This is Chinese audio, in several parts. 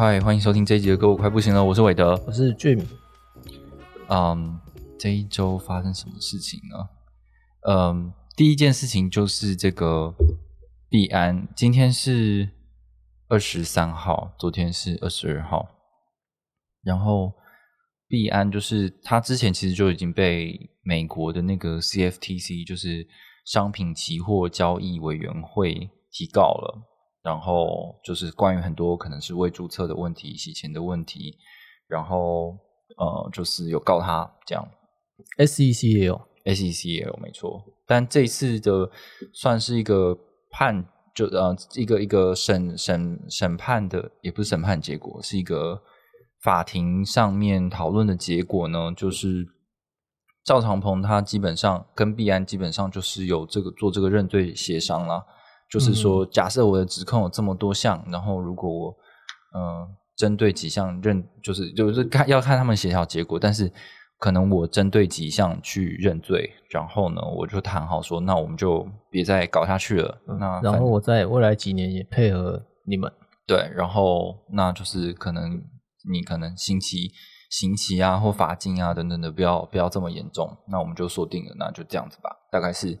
嗨，欢迎收听这一集的歌，我快不行了。我是韦德，我是 Jim。嗯，这一周发生什么事情呢？嗯，第一件事情就是这个币安，今天是二十三号，昨天是二十二号。然后币安就是它之前其实就已经被美国的那个 CFTC，就是商品期货交易委员会提告了。然后就是关于很多可能是未注册的问题、洗钱的问题，然后呃，就是有告他这样，SEC 也有，SEC 也有没错。但这次的算是一个判，就呃一个一个审审审判的，也不是审判结果，是一个法庭上面讨论的结果呢。就是赵长鹏他基本上跟毕安基本上就是有这个做这个认罪协商了。就是说，假设我的指控有这么多项，然后如果我嗯针对几项认，就是就是看要看他们协调结果，但是可能我针对几项去认罪，然后呢，我就谈好说，那我们就别再搞下去了。那然后我在未来几年也配合你们，对，然后那就是可能你可能刑期、刑期啊或罚金啊等等的，不要不要这么严重，那我们就锁定了，那就这样子吧，大概是。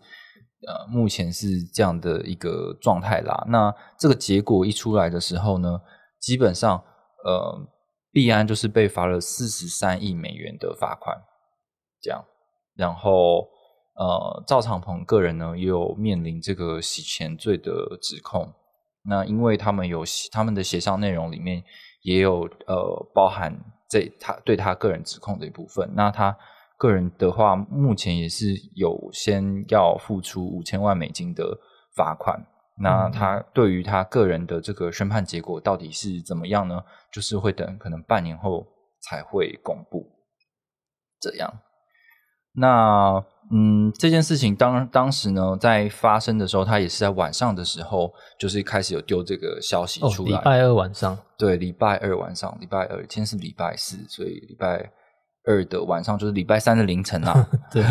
呃，目前是这样的一个状态啦。那这个结果一出来的时候呢，基本上呃，币安就是被罚了四十三亿美元的罚款，这样。然后呃，赵长鹏个人呢也有面临这个洗钱罪的指控。那因为他们有他们的协商内容里面也有呃包含这他对他个人指控的一部分。那他。个人的话，目前也是有先要付出五千万美金的罚款。那他对于他个人的这个宣判结果到底是怎么样呢？就是会等可能半年后才会公布。这样，那嗯，这件事情当当时呢，在发生的时候，他也是在晚上的时候，就是开始有丢这个消息出来。礼拜二晚上，对，礼拜二晚上，礼拜二，今天是礼拜四，所以礼拜。二的晚上就是礼拜三的凌晨啊，对，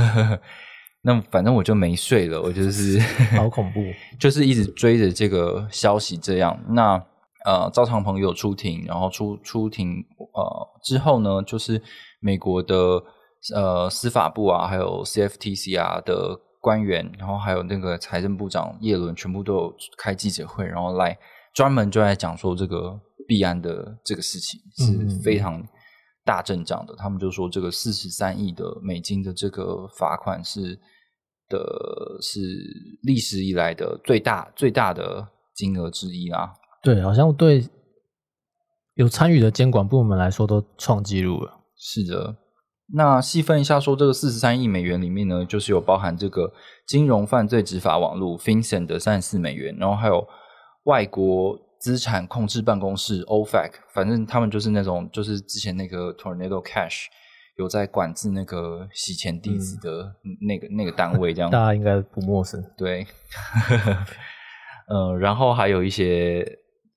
那反正我就没睡了，我就是 好恐怖，就是一直追着这个消息这样。那呃，赵长鹏有出庭，然后出出庭呃之后呢，就是美国的呃司法部啊，还有 CFTC 啊的官员，然后还有那个财政部长叶伦，全部都有开记者会，然后来专门就来讲说这个币安的这个事情是非常。大阵仗的，他们就说这个四十三亿的美金的这个罚款是的，是历史以来的最大最大的金额之一啊。对，好像对有参与的监管部门来说都创纪录了。是的，那细分一下说，这个四十三亿美元里面呢，就是有包含这个金融犯罪执法网络 FinCEN 的三十四美元，然后还有外国。资产控制办公室 OFAC，反正他们就是那种，就是之前那个 Tornado Cash 有在管制那个洗钱地址的那个那个单位，这样 大家应该不陌生。对，呃，然后还有一些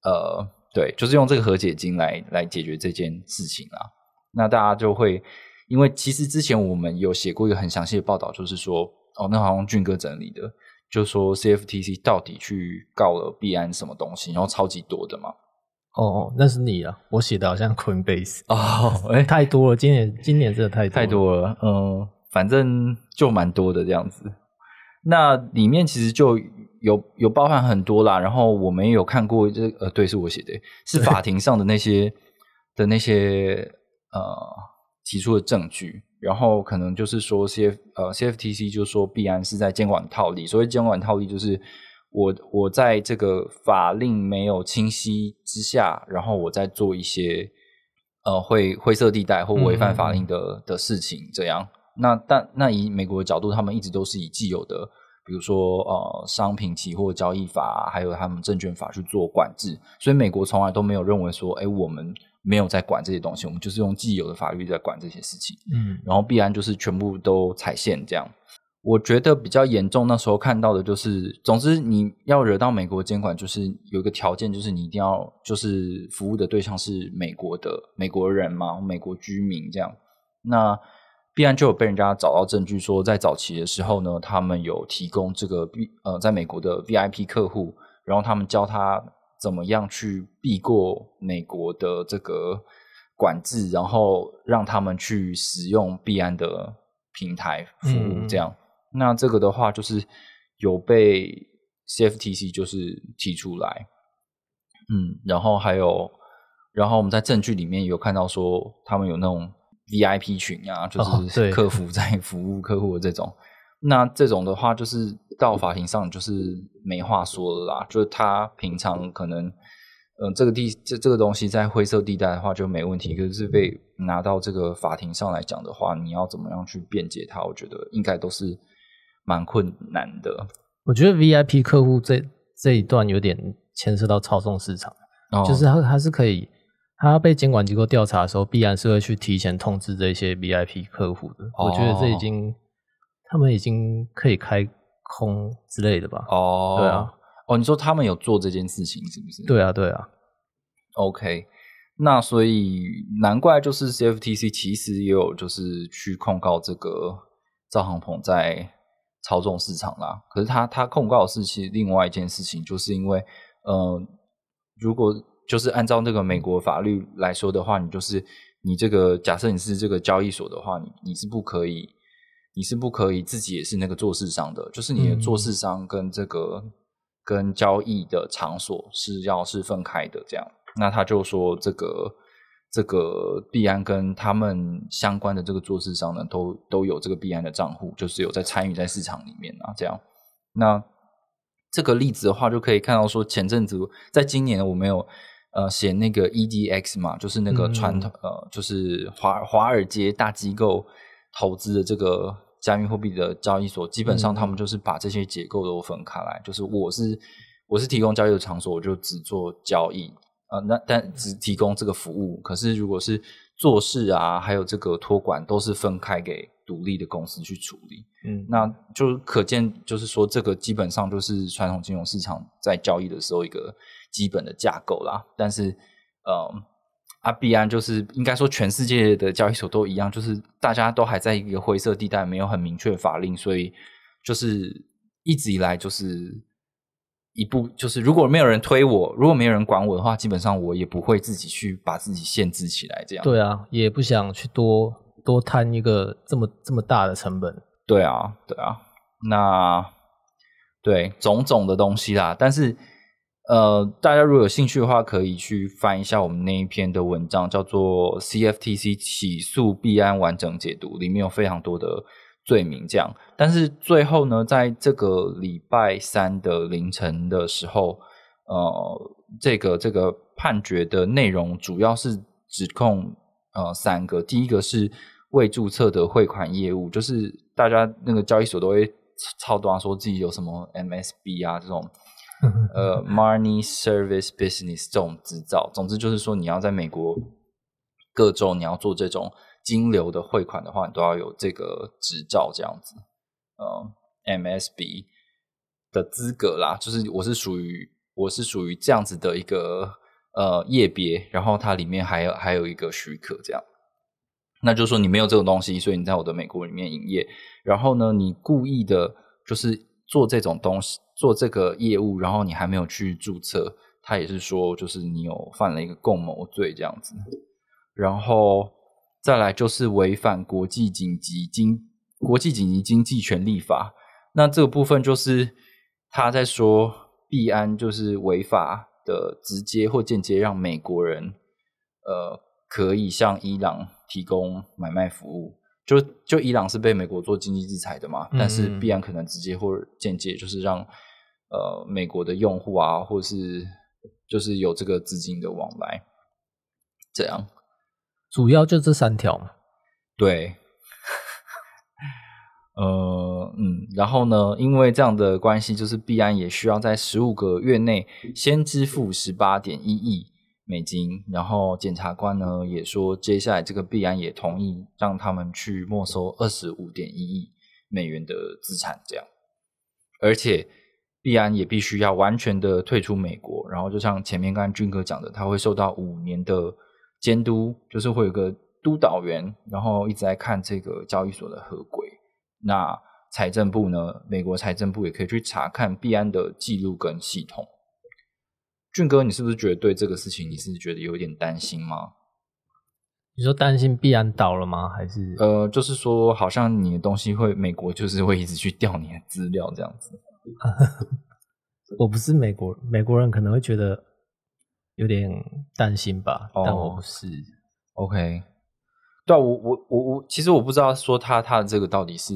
呃，对，就是用这个和解金来来解决这件事情啊。那大家就会，因为其实之前我们有写过一个很详细的报道，就是说，哦，那好像俊哥整理的。就说 CFTC 到底去告了币安什么东西，然后超级多的嘛？哦哦，那是你啊，我写的好像 Coinbase 哦，哎，太多了，今年今年真的太太多了，嗯，反正就蛮多的这样子。那里面其实就有有包含很多啦，然后我们也有看过这呃，对，是我写的，是法庭上的那些的那些呃提出的证据。然后可能就是说，C F 呃 C F T C 就说必然是在监管套利，所谓监管套利就是我我在这个法令没有清晰之下，然后我在做一些呃灰灰色地带或违反法令的的事情，这样。那但那以美国的角度，他们一直都是以既有的比如说呃商品期货交易法，还有他们证券法去做管制。所以美国从来都没有认为说，哎，我们没有在管这些东西，我们就是用既有的法律在管这些事情。嗯，然后必然就是全部都踩线这样。我觉得比较严重，那时候看到的就是，总之你要惹到美国监管，就是有一个条件，就是你一定要就是服务的对象是美国的美国人嘛，美国居民这样。那必然就有被人家找到证据，说在早期的时候呢，他们有提供这个 B 呃，在美国的 VIP 客户，然后他们教他怎么样去避过美国的这个管制，然后让他们去使用币安的平台服务这样。那这个的话，就是有被 CFTC 就是提出来，嗯，然后还有，然后我们在证据里面有看到说，他们有那种 VIP 群啊，就是客服在服务客户的这种。那这种的话，就是到法庭上就是没话说了啦。就是他平常可能，嗯，这个地这这个东西在灰色地带的话就没问题，可是被拿到这个法庭上来讲的话，你要怎么样去辩解他？我觉得应该都是。蛮困难的，我觉得 VIP 客户这这一段有点牵涉到操纵市场，就是他他是可以，他要被监管机构调查的时候，必然是会去提前通知这些 VIP 客户的。我觉得这已经他们已经可以开空之类的吧？哦，对啊，哦，你说他们有做这件事情是不是？对啊，对啊。OK，那所以难怪就是 CFTC 其实也有就是去控告这个赵航鹏在。操纵市场啦，可是他他控告的是其实另外一件事情，就是因为，呃，如果就是按照那个美国法律来说的话，你就是你这个假设你是这个交易所的话，你你是不可以，你是不可以自己也是那个做市商的，就是你的做市商跟这个跟交易的场所是要是分开的这样，那他就说这个。这个币安跟他们相关的这个做市商呢，都都有这个币安的账户，就是有在参与在市场里面啊。这样，那这个例子的话，就可以看到说，前阵子在今年我们有呃写那个 EDX 嘛，就是那个传统呃，就是华华尔街大机构投资的这个加密货币的交易所，基本上他们就是把这些结构都分开来，就是我是我是提供交易的场所，我就只做交易。呃，那但只提供这个服务，可是如果是做事啊，还有这个托管，都是分开给独立的公司去处理。嗯，那就可见，就是说这个基本上就是传统金融市场在交易的时候一个基本的架构啦。但是，呃，阿币安就是应该说全世界的交易所都一样，就是大家都还在一个灰色地带，没有很明确的法令，所以就是一直以来就是。一步就是，如果没有人推我，如果没有人管我的话，基本上我也不会自己去把自己限制起来。这样对啊，也不想去多多摊一个这么这么大的成本。对啊，对啊，那对种种的东西啦。但是呃，大家如果有兴趣的话，可以去翻一下我们那一篇的文章，叫做《CFTC 起诉币安完整解读》，里面有非常多的。罪名这样，但是最后呢，在这个礼拜三的凌晨的时候，呃，这个这个判决的内容主要是指控呃三个，第一个是未注册的汇款业务，就是大家那个交易所都会超多说自己有什么 MSB 啊这种 呃 Money Service Business 这种执照，总之就是说你要在美国各州你要做这种。金流的汇款的话，你都要有这个执照，这样子，呃，MSB 的资格啦，就是我是属于我是属于这样子的一个呃业别，然后它里面还有还有一个许可，这样，那就是说你没有这种东西，所以你在我的美国里面营业，然后呢，你故意的就是做这种东西，做这个业务，然后你还没有去注册，他也是说就是你有犯了一个共谋罪这样子，然后。再来就是违反国际紧急经国际紧急经济权利法，那这个部分就是他在说币安就是违法的，直接或间接让美国人呃可以向伊朗提供买卖服务，就就伊朗是被美国做经济制裁的嘛，但是必然可能直接或间接就是让呃美国的用户啊，或是就是有这个资金的往来，这样。主要就这三条嘛，对。呃，嗯，然后呢，因为这样的关系，就是必然也需要在十五个月内先支付十八点一亿美金，然后检察官呢也说，接下来这个币安也同意让他们去没收二十五点一亿美元的资产，这样，而且币安也必须要完全的退出美国，然后就像前面刚刚军哥讲的，他会受到五年的监督，就是会有个督导员，然后一直在看这个交易所的合规。那财政部呢？美国财政部也可以去查看币安的记录跟系统。俊哥，你是不是觉得对这个事情你是觉得有点担心吗？你说担心必然倒了吗？还是呃，就是说好像你的东西会美国就是会一直去调你的资料这样子。我不是美国美国人，可能会觉得有点担心吧，但我不是。OK。对啊，我我我我，其实我不知道说他他的这个到底是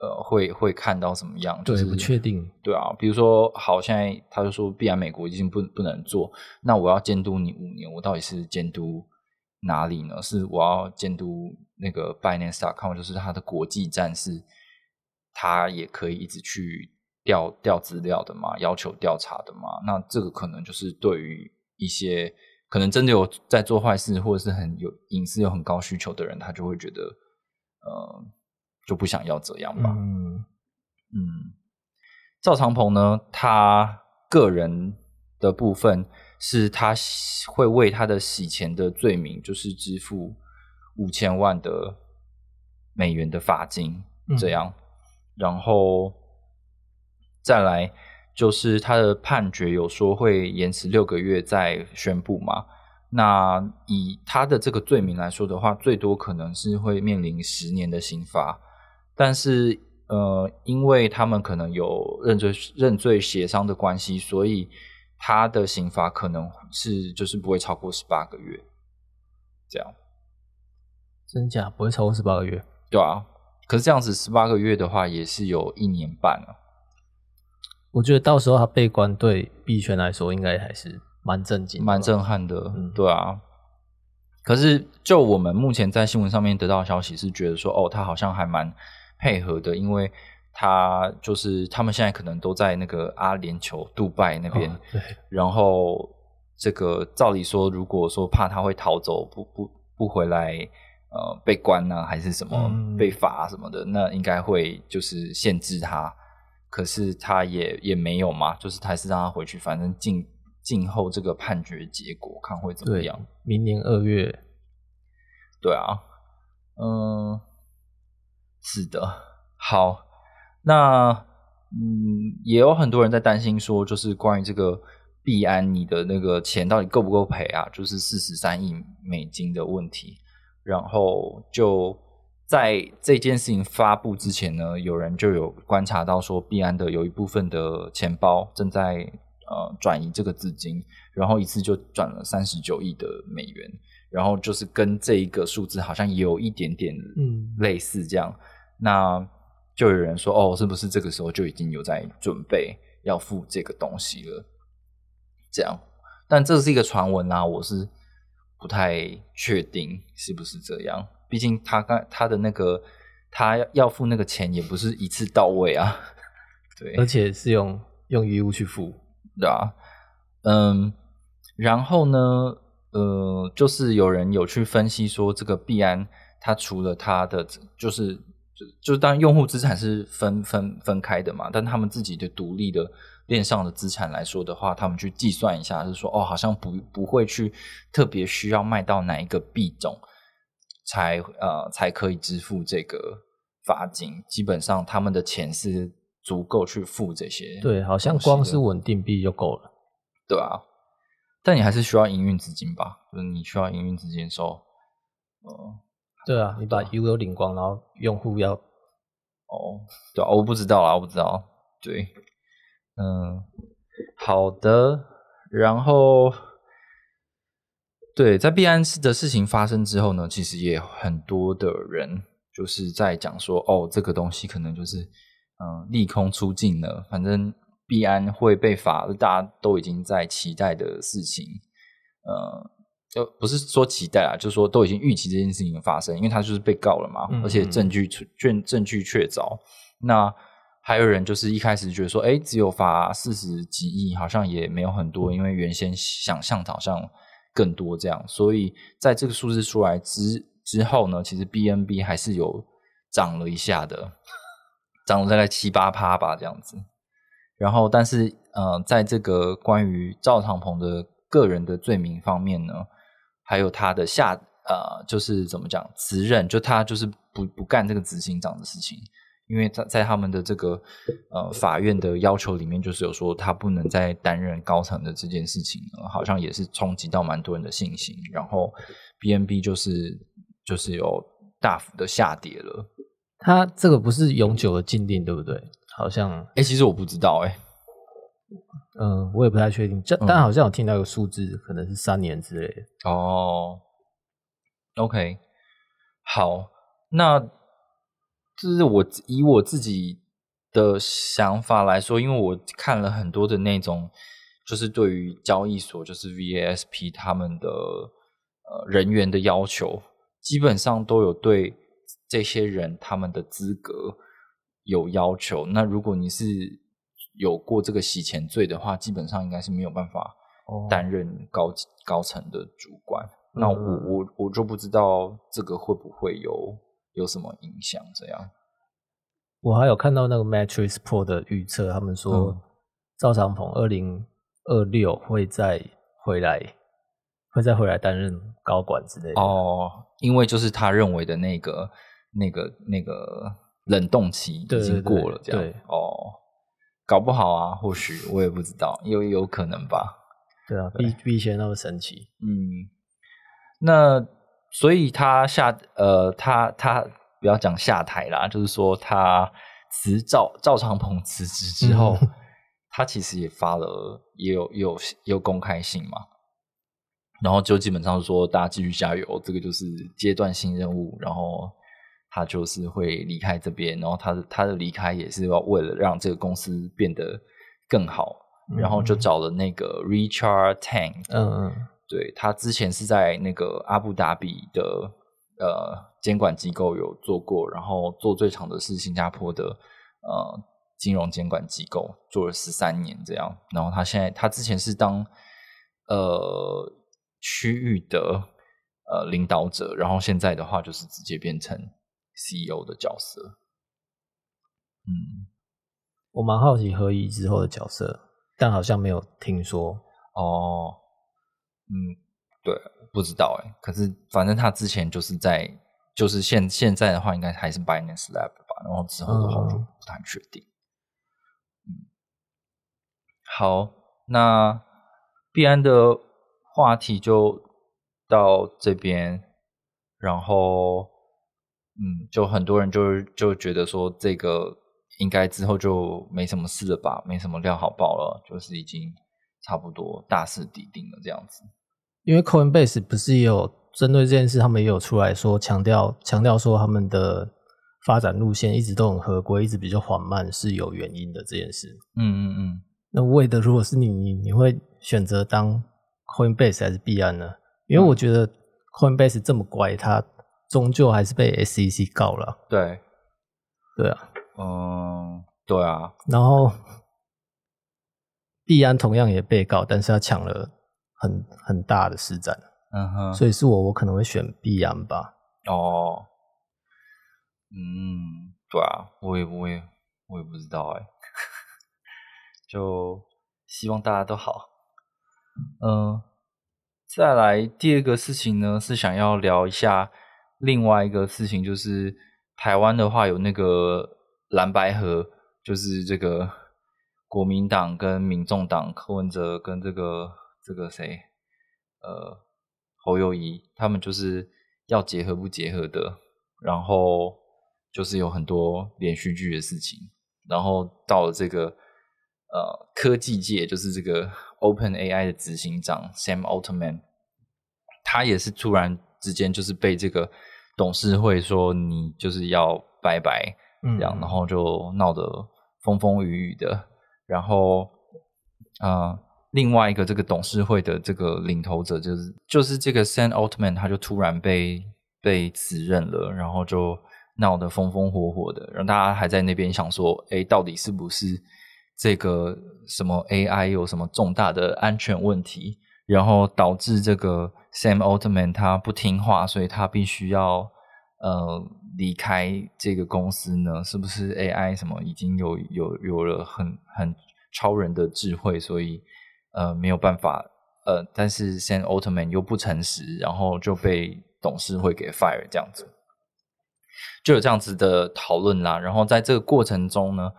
呃会会看到什么样，对，不确定。对啊，比如说，好，现在他就说，必然美国已经不不能做，那我要监督你五年，我到底是监督哪里呢？是我要监督那个 Binance.com，就是它的国际站是，他也可以一直去调调资料的嘛，要求调查的嘛？那这个可能就是对于一些。可能真的有在做坏事，或者是很有隐私、有很高需求的人，他就会觉得，呃，就不想要这样吧。嗯嗯，赵长鹏呢，他个人的部分是他会为他的洗钱的罪名，就是支付五千万的美元的罚金，这样，然后再来。就是他的判决有说会延迟六个月再宣布嘛？那以他的这个罪名来说的话，最多可能是会面临十年的刑罚。但是呃，因为他们可能有认罪认罪协商的关系，所以他的刑罚可能是就是不会超过十八个月。这样，真假不会超过十八个月？对啊，可是这样子十八个月的话，也是有一年半了。我觉得到时候他被关，对币圈来说应该还是蛮震惊、蛮震撼的。嗯，对啊。可是就我们目前在新闻上面得到的消息是，觉得说哦，他好像还蛮配合的，因为他就是他们现在可能都在那个阿联酋、杜拜那边。对。然后这个照理说，如果说怕他会逃走，不不不回来，呃，被关呢，还是什么被罚什么的，那应该会就是限制他。可是他也也没有嘛，就是还是让他回去，反正静静候这个判决结果，看会怎么样。明年二月，对啊，嗯，是的，好，那嗯，也有很多人在担心说，就是关于这个币安，你的那个钱到底够不够赔啊？就是四十三亿美金的问题，然后就。在这件事情发布之前呢，有人就有观察到说，币安的有一部分的钱包正在呃转移这个资金，然后一次就转了三十九亿的美元，然后就是跟这一个数字好像有一点点嗯。类似这样，那就有人说哦，是不是这个时候就已经有在准备要付这个东西了？这样，但这是一个传闻啊，我是不太确定是不是这样。毕竟他刚他的那个他要付那个钱也不是一次到位啊，对，而且是用用衣物去付，对啊，嗯，然后呢，呃，就是有人有去分析说，这个币安它除了它的就是就就当用户资产是分分分开的嘛，但他们自己的独立的链上的资产来说的话，他们去计算一下，是说哦，好像不不会去特别需要卖到哪一个币种。才呃才可以支付这个罚金，基本上他们的钱是足够去付这些。对，好像光是稳定币就够了，对啊。但你还是需要营运资金吧？就是你需要营运资金收。哦，对啊，你把 U 有领光，然后用户要哦，对啊，我不知道啊，我不知道。对，嗯，好的，然后。对，在币安的事情发生之后呢，其实也很多的人就是在讲说，哦，这个东西可能就是嗯利空出尽了，反正币安会被罚，大家都已经在期待的事情，呃，就不是说期待啊，就是说都已经预期这件事情发生，因为他就是被告了嘛，而且证据证证据确凿。那还有人就是一开始觉得说，哎，只有罚四十几亿，好像也没有很多，因为原先想象好像更多这样。所以在这个数字出来之之后呢，其实 B N B 还是有涨了一下的，涨了大概七八趴吧这样子。然后，但是呃，在这个关于赵长鹏的个人的罪名方面呢，还有他的下呃，就是怎么讲辞任，就他就是不不干这个执行长的事情。因为在在他们的这个呃法院的要求里面，就是有说他不能再担任高层的这件事情，好像也是冲击到蛮多人的信心。然后 B N B 就是就是有大幅的下跌了。他这个不是永久的禁令，对不对？好像哎，其实我不知道哎，嗯，我也不太确定。这但好像有听到一个数字，可能是三年之类的。哦，OK，好，那。就是我以我自己的想法来说，因为我看了很多的那种，就是对于交易所，就是 VASP 他们的呃人员的要求，基本上都有对这些人他们的资格有要求。那如果你是有过这个洗钱罪的话，基本上应该是没有办法担任高高层的主管。那我我我就不知道这个会不会有。有什么影响？这样，我还有看到那个 Matrix Pro 的预测，他们说赵长鹏二零二六会再回来，会再回来担任高管之类的。哦，因为就是他认为的那个、那个、那个冷冻期已经过了，这样。哦，搞不好啊，或许我也不知道，有有可能吧。对啊，比比以前那么神奇。嗯，那。所以他下呃，他他不要讲下台啦，就是说他辞赵赵长鹏辞职之后，他其实也发了也有也有也有公开信嘛，然后就基本上说大家继续加油，这个就是阶段性任务，然后他就是会离开这边，然后他的他的离开也是要为了让这个公司变得更好，然后就找了那个 Richard Tang，嗯嗯。对他之前是在那个阿布达比的呃监管机构有做过，然后做最长的是新加坡的呃金融监管机构，做了十三年这样。然后他现在他之前是当呃区域的呃领导者，然后现在的话就是直接变成 CEO 的角色。嗯，我蛮好奇何以之后的角色，但好像没有听说哦。嗯，对，不知道哎。可是反正他之前就是在，就是现现在的话，应该还是 Binance Lab 吧。然后之后的话就不太确定。嗯，好，那必安的话题就到这边。然后，嗯，就很多人就就觉得说，这个应该之后就没什么事了吧，没什么料好报了，就是已经差不多大势已定了这样子。因为 Coinbase 不是也有针对这件事，他们也有出来说强调强调说他们的发展路线一直都很合规，一直比较缓慢是有原因的这件事。嗯嗯嗯。那为的如果是你，你你会选择当 Coinbase 还是币安呢？因为我觉得 Coinbase 这么乖，它终究还是被 SEC 告了。对，对啊。嗯，对啊。然后必安同样也被告，但是他抢了。很很大的市占，嗯哼，所以是我，我可能会选必安吧。哦，嗯，对啊，我也我也我也不知道哎，就希望大家都好。嗯，再来第二个事情呢，是想要聊一下另外一个事情，就是台湾的话有那个蓝白河，就是这个 国民党跟民众党柯文哲跟这个。这个谁，呃，侯友谊他们就是要结合不结合的，然后就是有很多连续剧的事情，然后到了这个呃科技界，就是这个 Open AI 的执行长 Sam Altman，他也是突然之间就是被这个董事会说你就是要拜拜，这样，然后就闹得风风雨雨的，然后啊。另外一个这个董事会的这个领头者，就是就是这个 Sam Altman，他就突然被被辞任了，然后就闹得风风火火的，然后大家还在那边想说，哎，到底是不是这个什么 AI 有什么重大的安全问题，然后导致这个 Sam Altman 他不听话，所以他必须要呃离开这个公司呢？是不是 AI 什么已经有有有了很很超人的智慧，所以？呃，没有办法，呃，但是 Sam Altman 又不诚实，然后就被董事会给 fire 这样子，就有这样子的讨论啦。然后在这个过程中呢，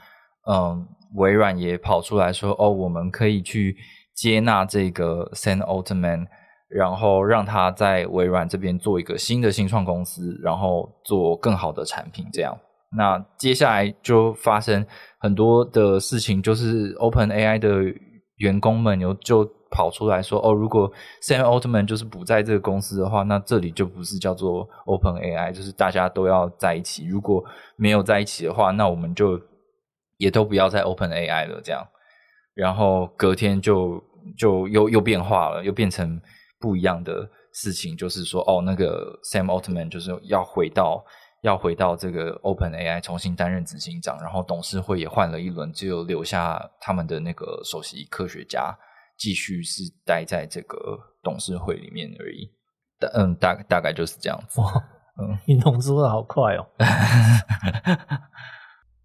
嗯，微软也跑出来说，哦，我们可以去接纳这个 Sam Altman，然后让他在微软这边做一个新的新创公司，然后做更好的产品。这样，那接下来就发生很多的事情，就是 Open AI 的。员工们有就跑出来说：“哦，如果 Sam Altman 就是不在这个公司的话，那这里就不是叫做 Open AI，就是大家都要在一起。如果没有在一起的话，那我们就也都不要再 Open AI 了。这样，然后隔天就就又又变化了，又变成不一样的事情，就是说，哦，那个 Sam Altman 就是要回到。”要回到这个 Open AI 重新担任执行长，然后董事会也换了一轮，只有留下他们的那个首席科学家继续是待在这个董事会里面而已。嗯，大大概就是这样子。嗯，你动说的好快哦。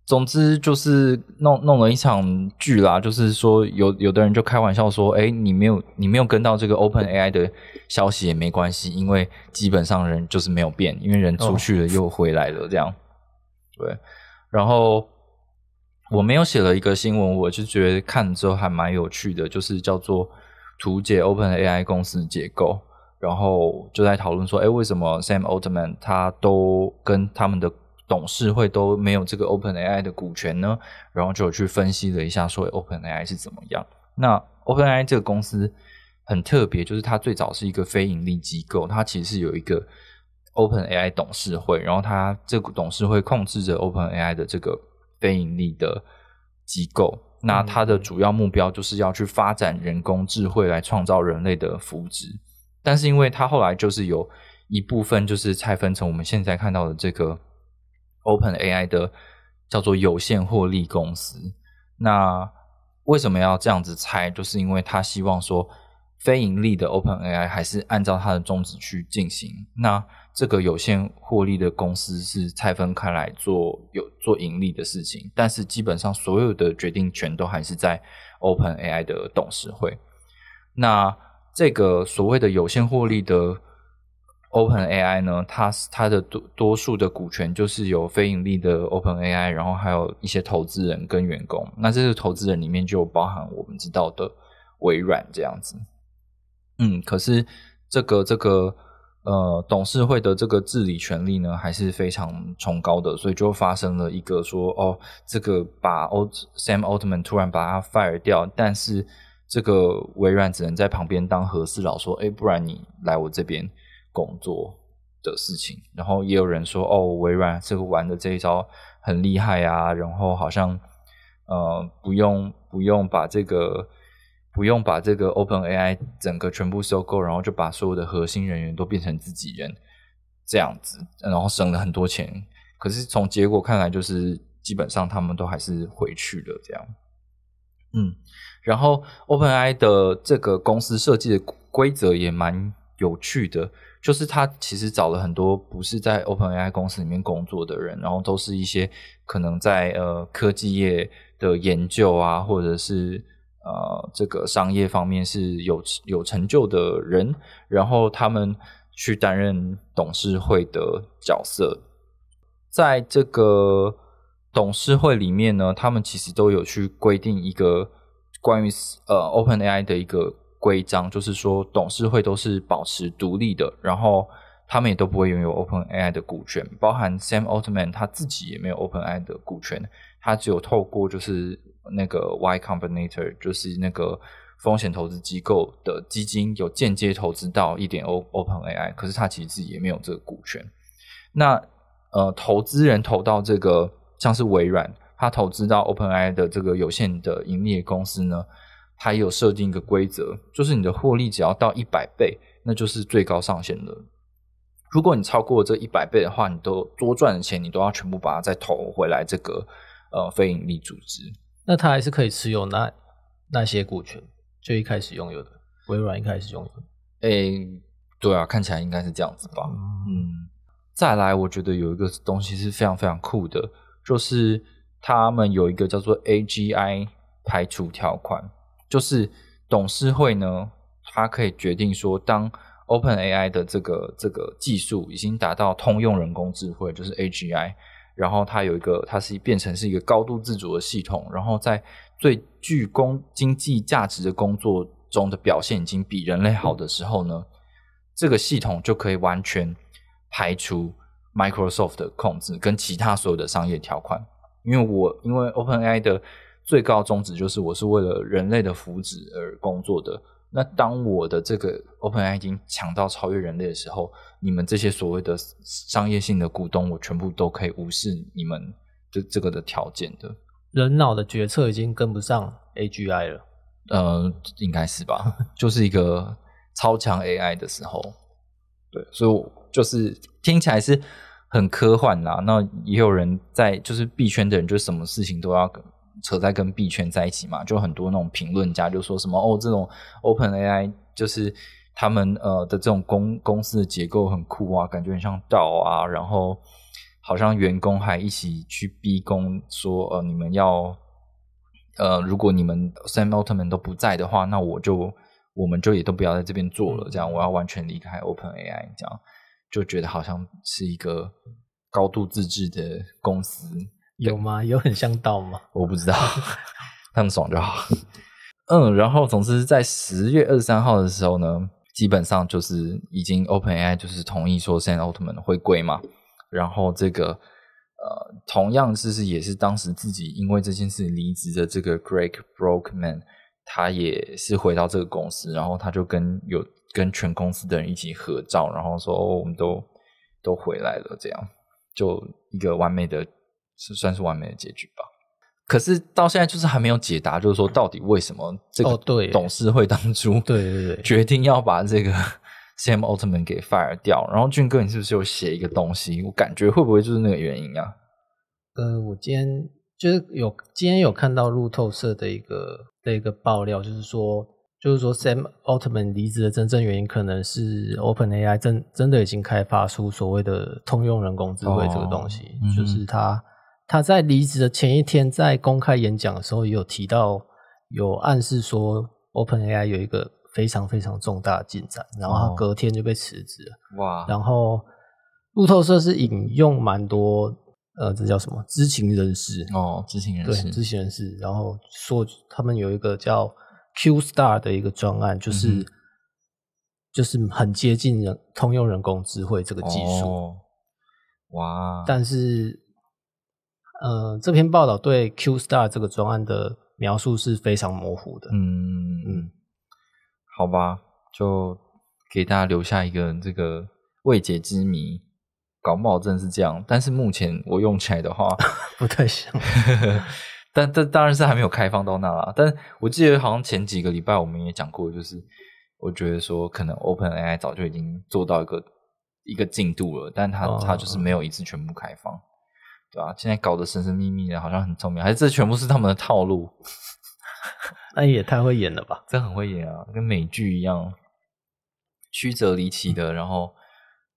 总之就是弄弄了一场剧啦，就是说有有的人就开玩笑说，哎，你没有你没有跟到这个 Open AI 的消息也没关系，因为基本上人就是没有变，因为人出去了又回来了这样。对，然后我没有写了一个新闻，我就觉得看了之后还蛮有趣的，就是叫做图解 Open AI 公司结构，然后就在讨论说，哎，为什么 Sam Altman 他都跟他们的董事会都没有这个 Open AI 的股权呢，然后就去分析了一下，说 Open AI 是怎么样。那 Open AI 这个公司很特别，就是它最早是一个非盈利机构，它其实是有一个 Open AI 董事会，然后它这个董事会控制着 Open AI 的这个非盈利的机构。那它的主要目标就是要去发展人工智慧来创造人类的福祉。但是因为它后来就是有一部分就是拆分成我们现在看到的这个。Open AI 的叫做有限获利公司，那为什么要这样子拆？就是因为他希望说非盈利的 Open AI 还是按照它的宗旨去进行。那这个有限获利的公司是拆分开来做有做盈利的事情，但是基本上所有的决定权都还是在 Open AI 的董事会。那这个所谓的有限获利的。Open AI 呢，它它的多多数的股权就是有非盈利的 Open AI，然后还有一些投资人跟员工。那这个投资人里面就包含我们知道的微软这样子。嗯，可是这个这个呃董事会的这个治理权力呢，还是非常崇高的，所以就发生了一个说哦，这个把 Old Sam Altman 突然把他 fire 掉，但是这个微软只能在旁边当和事佬，说哎，不然你来我这边。工作的事情，然后也有人说哦，微软这个玩的这一招很厉害啊，然后好像呃不用不用把这个不用把这个 Open AI 整个全部收购，然后就把所有的核心人员都变成自己人这样子，然后省了很多钱。可是从结果看来，就是基本上他们都还是回去了这样。嗯，然后 Open AI 的这个公司设计的规则也蛮有趣的。就是他其实找了很多不是在 OpenAI 公司里面工作的人，然后都是一些可能在呃科技业的研究啊，或者是呃这个商业方面是有有成就的人，然后他们去担任董事会的角色。在这个董事会里面呢，他们其实都有去规定一个关于呃 OpenAI 的一个。规章就是说，董事会都是保持独立的，然后他们也都不会拥有 Open AI 的股权，包含 Sam Altman 他自己也没有 Open AI 的股权，他只有透过就是那个 Y Combinator，就是那个风险投资机构的基金有间接投资到一点 O Open AI，可是他其实自己也没有这个股权。那呃，投资人投到这个像是微软，他投资到 Open AI 的这个有限的盈利公司呢？它也有设定一个规则，就是你的获利只要到一百倍，那就是最高上限了。如果你超过这一百倍的话，你都多赚的钱，你都要全部把它再投回来这个呃非盈利组织。那他还是可以持有那那些股权，就一开始拥有的微软一开始拥有的。诶，对啊，看起来应该是这样子吧。嗯，再来，我觉得有一个东西是非常非常酷的，就是他们有一个叫做 AGI 排除条款，就是董事会呢，它可以决定说当。Open AI 的这个这个技术已经达到通用人工智慧，就是 AGI，然后它有一个，它是变成是一个高度自主的系统，然后在最具工经济价值的工作中的表现已经比人类好的时候呢，这个系统就可以完全排除 Microsoft 的控制跟其他所有的商业条款，因为我因为 Open AI 的最高宗旨就是我是为了人类的福祉而工作的。那当我的这个 OpenAI 已经强到超越人类的时候，你们这些所谓的商业性的股东，我全部都可以无视你们这这个的条件的。人脑的决策已经跟不上 AGI 了，呃，应该是吧？就是一个超强 AI 的时候，对，所以就是听起来是很科幻啦。那也有人在，就是币圈的人，就什么事情都要。扯在跟币圈在一起嘛，就很多那种评论家就说什么哦，这种 Open AI 就是他们呃的这种公公司的结构很酷啊，感觉很像道啊，然后好像员工还一起去逼宫说呃你们要呃如果你们 Sam Altman 都不在的话，那我就我们就也都不要在这边做了，这样我要完全离开 Open AI，这样就觉得好像是一个高度自治的公司。有吗？有很像道吗？我不知道，他们爽就好。嗯，然后总之在十月二十三号的时候呢，基本上就是已经 OpenAI 就是同意说 Sam Altman 回归嘛。然后这个呃，同样是是也是当时自己因为这件事离职的这个 Greg Brockman，他也是回到这个公司，然后他就跟有跟全公司的人一起合照，然后说哦我们都都回来了，这样就一个完美的。是算是完美的结局吧，可是到现在就是还没有解答，就是说到底为什么这个董事会当初对对对 决定要把这个 Sam Altman 给 fire 掉？然后俊哥，你是不是有写一个东西？我感觉会不会就是那个原因啊？呃，我今天就是有今天有看到路透社的一个的一个爆料，就是说就是说 Sam Altman 离职的真正原因，可能是 Open AI 真真的已经开发出所谓的通用人工智慧这个东西，就是他。他在离职的前一天，在公开演讲的时候，也有提到，有暗示说，OpenAI 有一个非常非常重大的进展，然后他隔天就被辞职了。哇！然后路透社是引用蛮多，呃，这叫什么？知情人士哦，知情人士，知情人士，然后说他们有一个叫 Q Star 的一个专案，就是就是很接近人通用人工智慧这个技术。哇！但是。呃，这篇报道对 Q Star 这个专案的描述是非常模糊的。嗯嗯，好吧，就给大家留下一个这个未解之谜。搞不好真是这样，但是目前我用起来的话 不太像。但但当然是还没有开放到那啦。但我记得好像前几个礼拜我们也讲过，就是我觉得说可能 Open AI 早就已经做到一个一个进度了，但它它就是没有一次全部开放。对啊，现在搞得神神秘秘的，好像很聪明，还是这全部是他们的套路？那也太会演了吧！这很会演啊，跟美剧一样，曲折离奇的，然后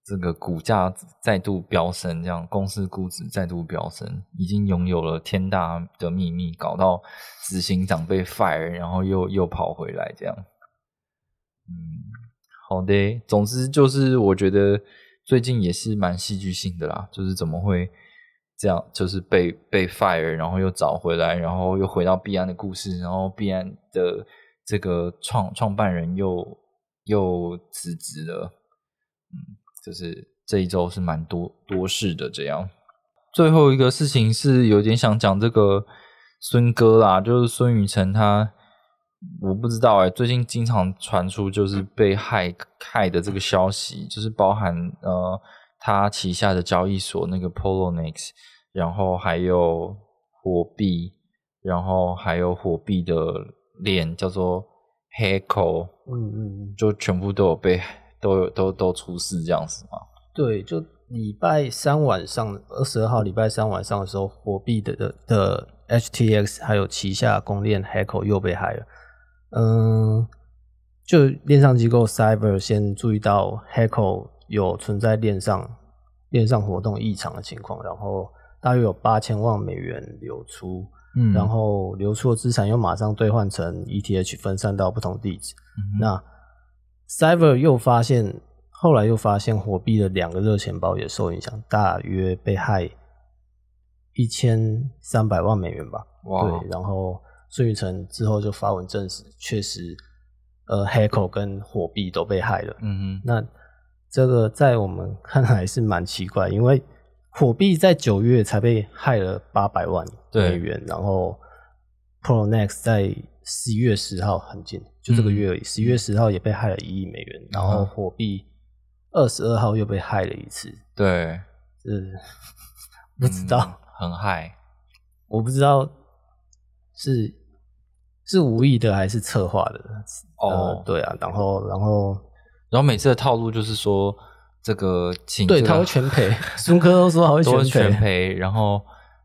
这个股价再度飙升，这样公司估值再度飙升，已经拥有了天大的秘密，搞到执行长被 fire，然后又又跑回来，这样。嗯，好的，总之就是我觉得最近也是蛮戏剧性的啦，就是怎么会？这样就是被被 fire，然后又找回来，然后又回到必安的故事，然后必安的这个创创办人又又辞职了，嗯，就是这一周是蛮多多事的。这样，最后一个事情是有点想讲这个孙哥啦，就是孙宇晨他，我不知道哎，最近经常传出就是被害害的这个消息，就是包含呃。他旗下的交易所那个 Poloniex，然后还有火币，然后还有火币的链叫做 Heco，嗯嗯嗯，就全部都有被都有都都出事这样子吗？对，就礼拜三晚上二十二号礼拜三晚上的时候，火币的的的 HTX 还有旗下公链 Heco 又被害了。嗯，就链上机构 Cyber 先注意到 Heco 有存在链上链上活动异常的情况，然后大约有八千万美元流出。嗯然后流出的资产又马上兑换成 ETH 分散到不同地址。那 Cyber 又发现，后来又发现火币的两个热钱包也受影响，大约被害一千三百万美元吧。哇对，然后孙宇晨之后就发文证实，确实，呃，Heco 跟火币都被害了。嗯哼，那这个在我们看来是蛮奇怪，因为火币在九月才被害了八百万美元，然后 Pro Next 在十一月十号很近，就这个月而已，十一、月十号也被害了一亿美元，然后嗯。火币二十二号又被害了一次，对，是不知道，嗯很害。我不知道是是无意的还是策划的，哦。呃对啊，然后然后然后每次的套路就是说，这个请对他会全赔，苏科都说他会全全赔，然后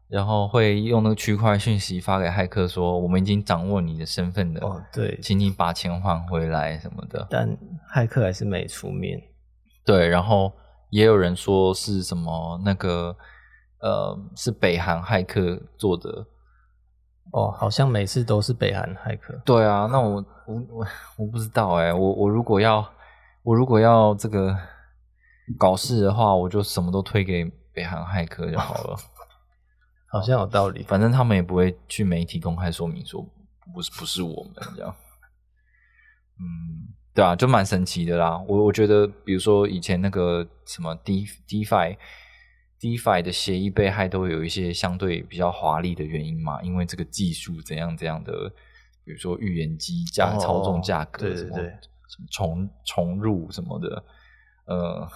然后会用那个区块讯息发给骇客说，我们已经掌握你的身份了，哦对，请你把钱还回来什么的。但骇客还是没出面。对，然后也有人说是什么那个呃是北韩骇客做的。哦，好像每次都是北韩骇客。对啊，那我我我我不知道哎、我我如果要我如果要这个搞事的话，我就什么都推给北韩骇客就好了。好像有道理。反正他们也不会去媒体公开说明说不是不是我们这样。嗯，对啊，就蛮神奇的啦。我我觉得，比如说以前那个什么 D DeFi DeFi 的协议被害，都会有一些相对比较华丽的原因嘛，因为这个技术怎样怎样的，比如说预言机价、哦操纵价格，什么对对对什么重重入什么的，呃，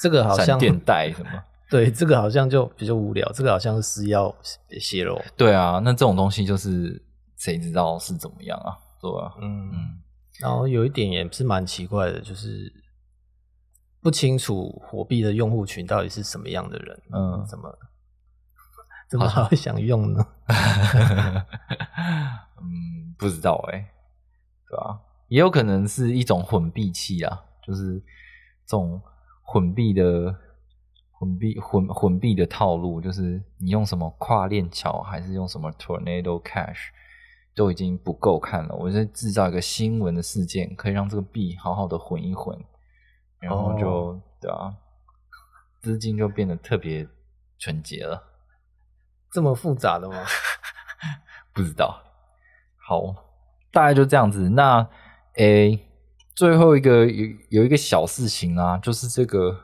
这个好像闪电带什么。对，这个好像就比较无聊。这个好像是私钥泄露。对啊，那这种东西就是谁知道是怎么样啊？对吧、嗯，嗯，然后有一点也是蛮奇怪的，就是不清楚火币的用户群到底是什么样的人。嗯怎么怎么还会想用呢？嗯，不知道哎、对吧、也有可能是一种混币器啊，就是这种混币的混币混混币的套路，就是你用什么跨链桥，还是用什么 Tornado Cash，都已经不够看了。我在制造一个新闻的事件，可以让这个币好好的混一混，然后就、哦对啊，资金就变得特别纯洁了。这么复杂的吗？不知道。好，大概就这样子。那诶，最后一个有有一个小事情啊，就是这个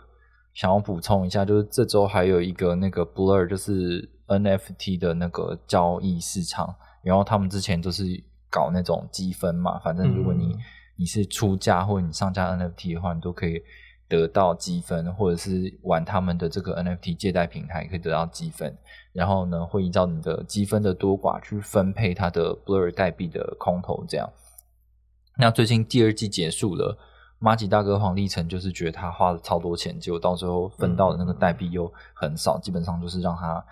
想要补充一下，就是这周还有一个那个 Blur，就是 NFT 的那个交易市场，然后他们之前都是搞那种积分嘛，反正如果你、嗯你是出价或者你上架 NFT 的话，你都可以得到积分，或者是玩他们的这个 NFT 借贷平台可以得到积分。然后呢，会依照你的积分的多寡去分配它的 Blur 代币的空投，这样。那最近第二季结束了，马吉大哥黄立成就是觉得他花了超多钱，结果到最后分到的那个代币又很少，基本上就是让他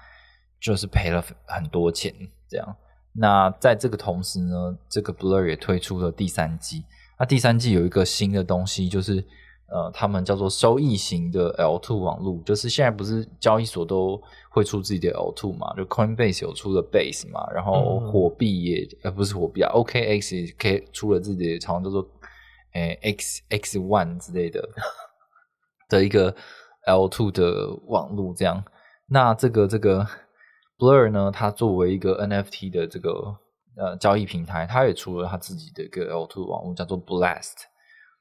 就是赔了很多钱这样。那在这个同时呢，这个 Blur 也推出了第三季。那第三季有一个新的东西，就是呃，他们叫做收益型的 L two 网络，就是现在不是交易所都会出自己的 L two 嘛，就 Coinbase 有出了 Base 嘛，然后嗯火币也呃不是火币啊，OKX 也可以出了自己的，好像叫做诶 X X One 之类的的一个 L two 的网络这样。那这个这个 Blur 呢，它作为一个 NFT 的这个呃交易平台，它也出了它自己的一个 L2 网络，叫做 Blast。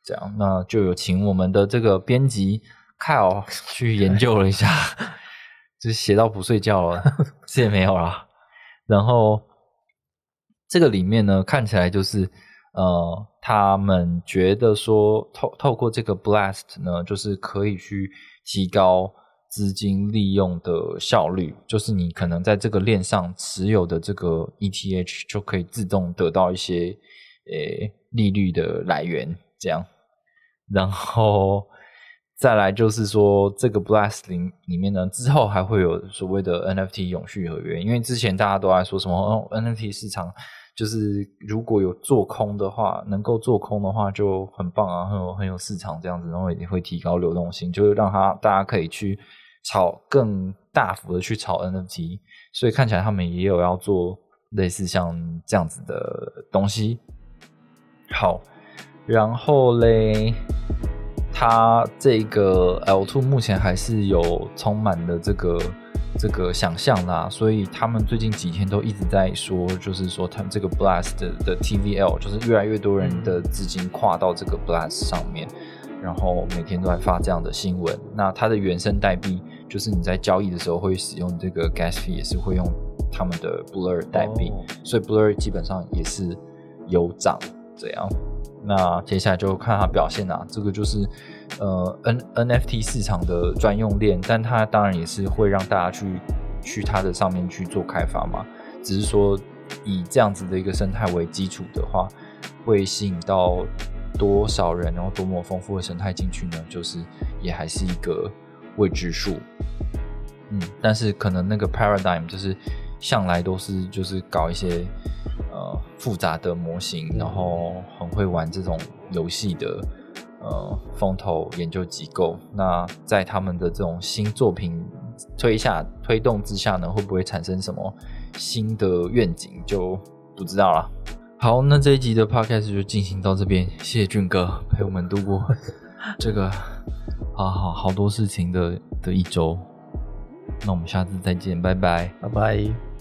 这样，那就有请我们的这个编辑 Kyle 去研究了一下，就是写到不睡觉了，这也没有啦。然后这个里面呢，看起来就是呃，他们觉得说透透过这个 Blast 呢，就是可以去提高资金利用的效率，就是你可能在这个链上持有的这个 ETH 就可以自动得到一些诶利率的来源这样，然后再来就是说这个 Blast 里里面呢，之后还会有所谓的 NFT 永续合约，因为之前大家都在说什么哦 NFT 市场。就是如果有做空的话，能够做空的话就很棒啊，很有很有市场这样子，然后也会提高流动性，就是让它大家可以去炒更大幅的去炒 NFT，所以看起来他们也有要做类似像这样子的东西。好，然后嘞，它这个 L two 目前还是有充满的这个。这个想象啦，所以他们最近几天都一直在说，就是说他们这个 Blast 的 TVL，就是越来越多人的资金跨到这个 Blast 上面，然后每天都在发这样的新闻。那它的原生代币，就是你在交易的时候会使用这个 Gas Fee，也是会用他们的 Blur 代币，所以 Blur 基本上也是有涨这样。那接下来就看它表现啊，这个就是。呃，N NFT 市场的专用链，但它当然也是会让大家去去它的上面去做开发嘛。只是说以这样子的一个生态为基础的话，会吸引到多少人，然后多么丰富的生态进去呢？就是也还是一个未知数。嗯，但是可能那个 paradigm 就是向来都是就是搞一些呃复杂的模型，然后很会玩这种游戏的。呃，风投研究机构，那在他们的这种新作品推下推动之下呢，会不会产生什么新的愿景，就不知道了。好，那这一集的 podcast 就进行到这边，谢谢俊哥 陪我们度过 这个好好好多事情的的一周。那我们下次再见，拜拜，拜拜。